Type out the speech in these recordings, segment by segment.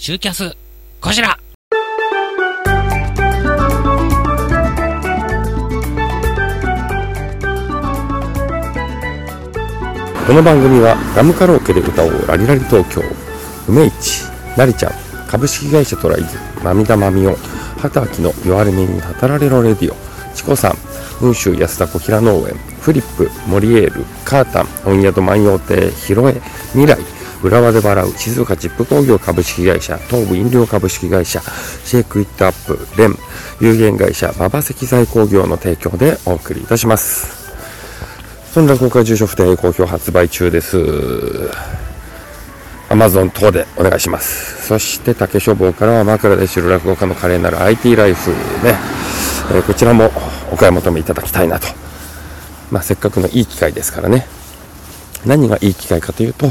シューキャス、こちら。この番組はラムカラオケで歌おうラリラリ東京。梅市なりちゃん株式会社トライズ涙まみお畑明の弱れ目にたたられろレディオ。チコさん雲州安田小平農園。フリップモリエールカータン本宿万葉亭広江未来。浦和で笑う静岡チップ工業株式会社東部飲料株式会社シェイクイットアップレン有限会社馬場石材工業の提供でお送りいたしますそんな公開住所不定好評発売中です。Amazon 等でお願いします。そして竹書房からは枕で知る落語家の華麗なる IT ライフね、えーこちらもお買い求めいただきたいなと。まあ、せっかくのいい機会ですからね。何がいい機会かというと、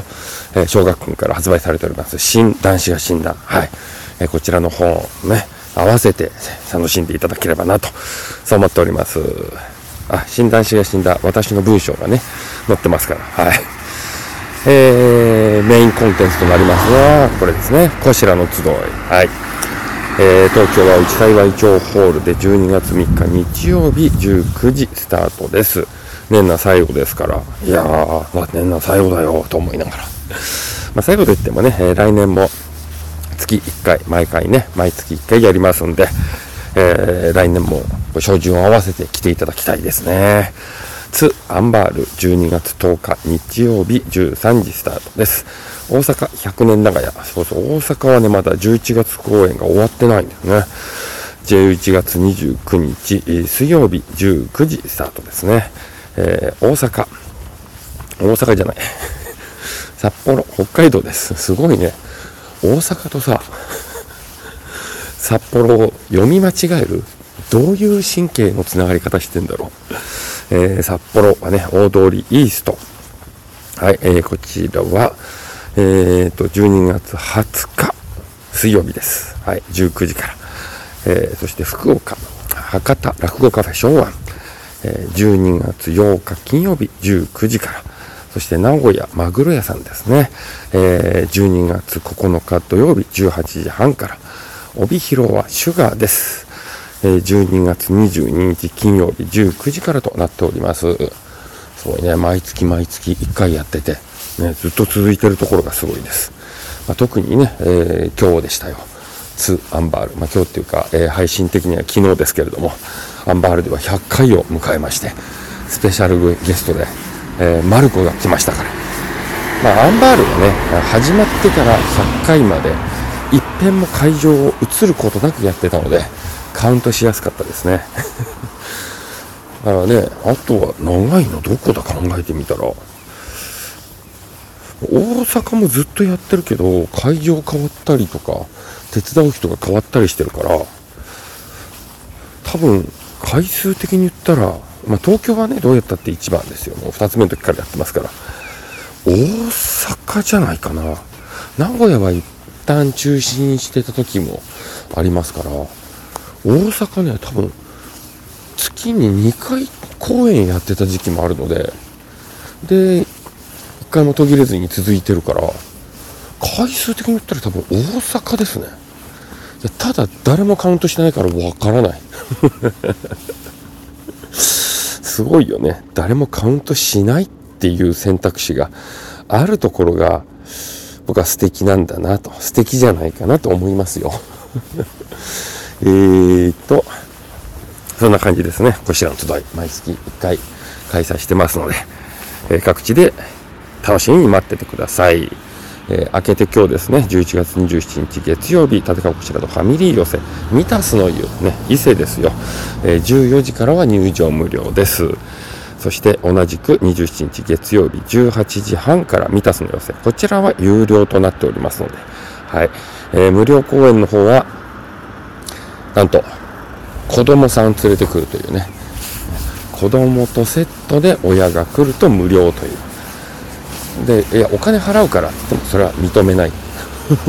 えー小学君から発売されております、新男子が死んだ。はい。えーこちらの本をね、合わせて楽しんでいただければなと、そう思っております。あ、診断士が死んだ私の文章がね、載ってますから。はい。えー、メインコンテンツとなりますが、これですね。こしらの集い。はい。えー、東京は内幸町ホールで12月3日日曜日19時スタートです。年内最後ですから。いやー、まあ、年内最後だよ、と思いながら。まあ、最後といってもね、えー来年も月1回、毎回ね、毎月1回やりますんで、えー来年もご照準を合わせて来ていただきたいですね。ツ・アンバール12月10日日曜日13時スタートです。大阪100年長屋。そうそう、大阪はね、まだ11月公演が終わってないんですね。11月29日、水曜日19時スタートですね。えー大阪、大阪じゃない。札幌、北海道です。すごいね。大阪とさ、札幌を読み間違える？どういう神経のつながり方してんだろう？えー札幌はね、大通りイースト。はい、えーこちらは、えーと、12月20日、水曜日です。はい、19時から。えーそして福岡、博多落語カフェ昭和、え12月8日金曜日19時から。そして名古屋マグロ屋さんですね。え12月9日土曜日18時半から。帯広はシュガーです。え12月22日金曜日19時からとなっております。すごいね、毎月毎月1回やってて、ね、ずっと続いてるところがすごいです。まあ、特にね、えー今日でしたよ。ツ・アンバール。まあ、今日っていうか、えー配信的には昨日ですけれども、アンバールでは100回を迎えまして、スペシャルゲストで、えーマルコが来ましたから。まあ、アンバールはね、始まってから100回まで、一遍も会場を移ることなくやってたので、カウントしやすかったですね。だからね、あとは長いのどこだ考えてみたら、大阪もずっとやってるけど、会場変わったりとか、手伝う人が変わったりしてるから、多分、回数的に言ったら、まあ、東京はね、どうやったって一番ですよ。もう二つ目の時からやってますから。大阪じゃないかな。名古屋は一旦中止にしてた時もありますから、大阪ね、多分、月に2回公演やってた時期もあるので、で、回も途切れずに続いてるから、回数的に言ったら多分大阪ですね。ただ誰もカウントしてないからわからない。すごいよね。誰もカウントしないっていう選択肢があるところが僕は素敵なんだなと、素敵じゃないかなと思いますよ。えーと、そんな感じですね。こちらの集い、毎月1回開催してますので、え各地で楽しみに待っててください。えー明けて今日ですね、11月27日月曜日、立川こちらのファミリー寄せ、ミタスの湯、ね、伊勢ですよ。えー14時からは入場無料です。そして同じく27日月曜日18時半からミタスの寄せ、こちらは有料となっておりますので、はい。えー無料公演の方は、なんと、子供さん連れてくるというね、子供とセットで親が来ると無料という。で、いや、お金払うからって言ってもそれは認めない。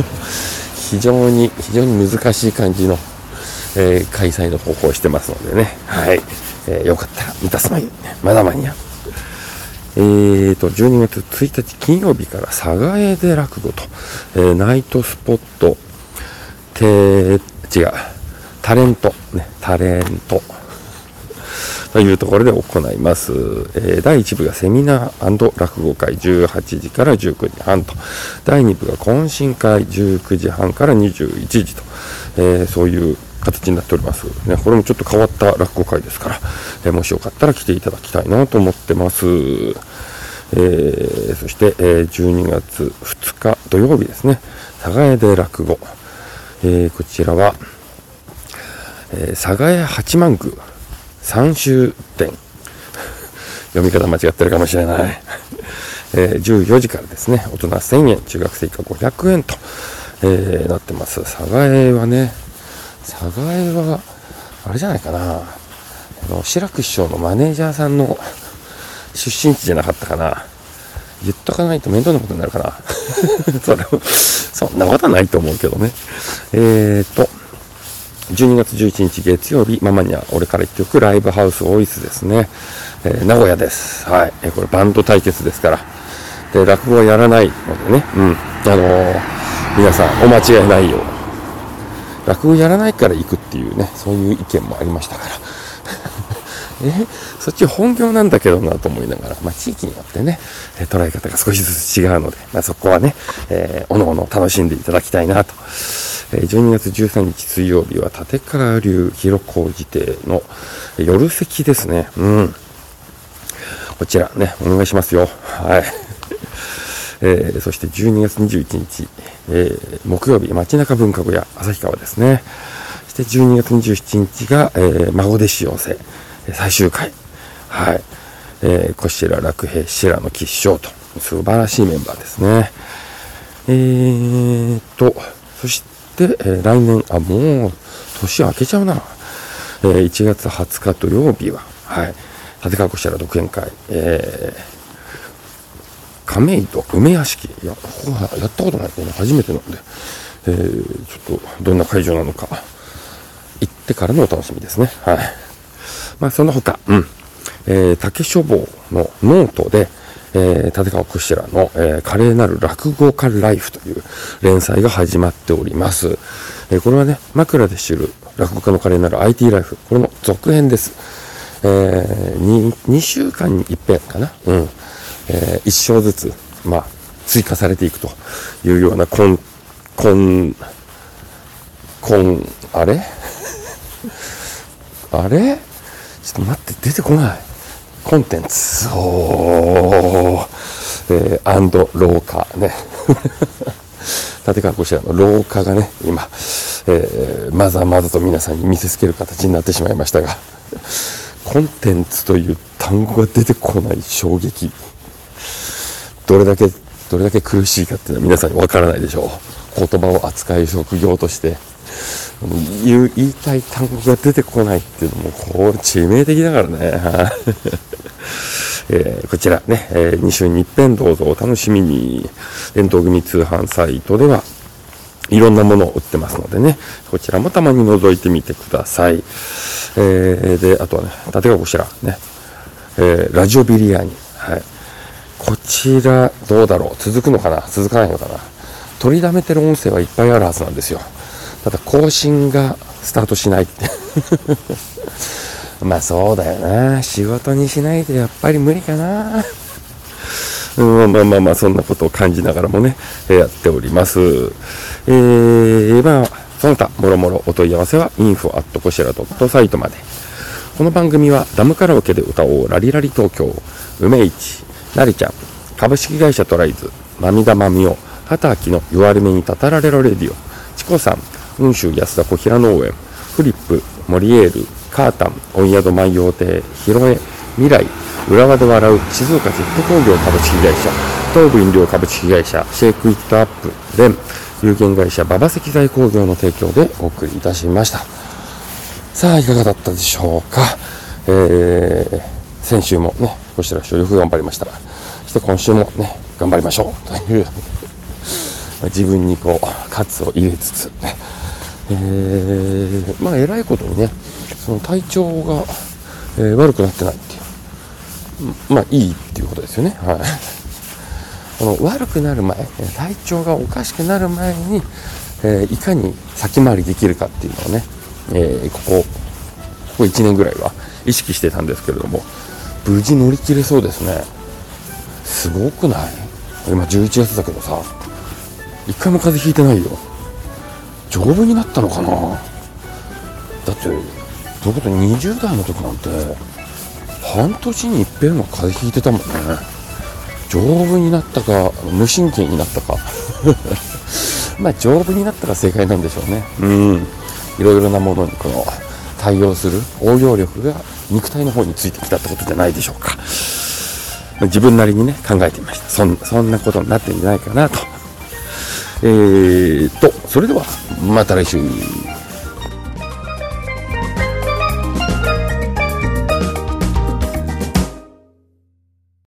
非常に、非常に難しい感じの、えー開催の方法をしてますのでね。はい。えーよかったら、満たすまい。まだ間に合う。えーと、12月1日金曜日から佐賀江で落語と、えーナイトスポット、て、違う、タレント、ね、タレント。というところで行います。えー、第1部がセミナー落語会18時から19時半と、第2部が懇親会19時半から21時と、えー、そういう形になっております。ね、これもちょっと変わった落語会ですから、えー、もしよかったら来ていただきたいなと思ってます。えー、そして、えー、12月2日土曜日ですね、佐賀屋で落語。えー、こちらは、え佐賀屋八幡宮三州店。読み方間違ってるかもしれない。えー、14時からですね、大人1000円、中学生以下500円と、えー、なってます。佐賀江はね、佐賀江は、あれじゃないかな、あの、志らく師匠のマネージャーさんの出身地じゃなかったかな。言っとかないと面倒なことになるかな。それそんなことはないと思うけどね。えーと、12月11日月曜日、ママには俺から一曲ライブハウスオイスですね。えー、名古屋です。はい。えー、これバンド対決ですから。で、落語はやらないのでね。うん。あのー、皆さんお間違いないよう。落語やらないから行くっていうね、そういう意見もありましたから。えそっち本業なんだけどなと思いながら、まあ、地域によってね、え捉え方が少しずつ違うので、まあ、そこはね、えー、おのおの楽しんでいただきたいなと。え12月13日水曜日は立川流広小路邸の夜席ですね。うん。こちらね、お願いしますよ。はい。えー、そして12月21日、えー、木曜日、街中文化小屋、旭川ですね。そして12月27日が、えー、孫弟子養成、最終回。はい。えー、こちら楽平、白野吉祥と、素晴らしいメンバーですね。えーと、そして、えー、来年、あ、もう、年明けちゃうな。えー、1月20日土曜日は、はい。立川こしら独演会、えー、亀戸梅屋敷。いや、ここはやったことないけど、初めてなんで、えー、ちょっと、どんな会場なのか、行ってからのお楽しみですね。はい。まあ、その他、うん。えー、竹書房のノートで、えー、立川こしらの、えー、華麗なる落語家ライフという連載が始まっております。えー、これはね、枕で知る落語家の華麗なる IT ライフ。これの続編です。えー、2, 2週間に一遍かな、うん、えー、1章ずつ、まあ、追加されていくというような、こん、こん、こん、あれ？あれ？ちょっと待って、出てこない。コンテンツ。おー、えー、アンド廊下ね。立川こちらの廊下がね、今、えー、まざまざと皆さんに見せつける形になってしまいましたが、コンテンツという単語が出てこない衝撃。どれだけ、どれだけ苦しいかっていうのは皆さんにわからないでしょう。言葉を扱う職業として、言いたい単語が出てこないっていうのも、こう、致命的だからね。えー、こちらね、えー、2週に一遍どうぞお楽しみに。伝統組通販サイトでは、いろんなものを売ってますのでね、こちらもたまに覗いてみてください。えー、で、あとはね、立川こちら、ね、えー、ラジオビリヤーニ。はい。こちら、どうだろう？続くのかな？続かないのかな？取りだめてる音声はいっぱいあるはずなんですよ。ただ、更新がスタートしないって。まあそうだよな。仕事にしないとやっぱり無理かな。うん、まあまあまあ、そんなことを感じながらもね、やっております。えー、まあ、その他、もろもろお問い合わせは info@ こしら .site まで。この番組はダムカラオケで歌おうラリラリ東京、梅市、なりちゃん、株式会社トライズ、まみだまみお、畑明の弱り目にたたられろレディオ、チコさん、雲州安田小平農園、フリップ、モリエール、カータン、温宿万葉亭、ヒロエ、未来、浦和で笑う静岡ジェット工業株式会社、東部飲料株式会社、シェイクイットアップ、レン、有限会社馬場石材工業の提供でお送りいたしました。さあ、いかがだったでしょうか。えー、先週もね、こちらよく頑張りました。そして今週もね、頑張りましょう。という自分にこう、喝を入れつつ、ね、えー、まあ、偉いことにね、その体調が、えー、悪くなってないっていう。まあ、いいっていうことですよね。はい。この悪くなる前体調がおかしくなる前に、えーいかに先回りできるかっていうのをね、えここここ1年ぐらいは意識してたんですけれども無事乗り切れそうですねすごくない？今11月だけどさ一回も風邪ひいてないよ丈夫になったのかな？だってどういうこと20代の時なんて半年に一遍は風邪ひいてたもんね。丈夫になったか無神経になったか。まあ丈夫になったら正解なんでしょうね。うん。いろいろなものにこの対応する応用力が肉体の方についてきたってことじゃないでしょうか。自分なりにね考えてみました。そんそんなことになってんじゃないかなとえー、とそれではまた来週。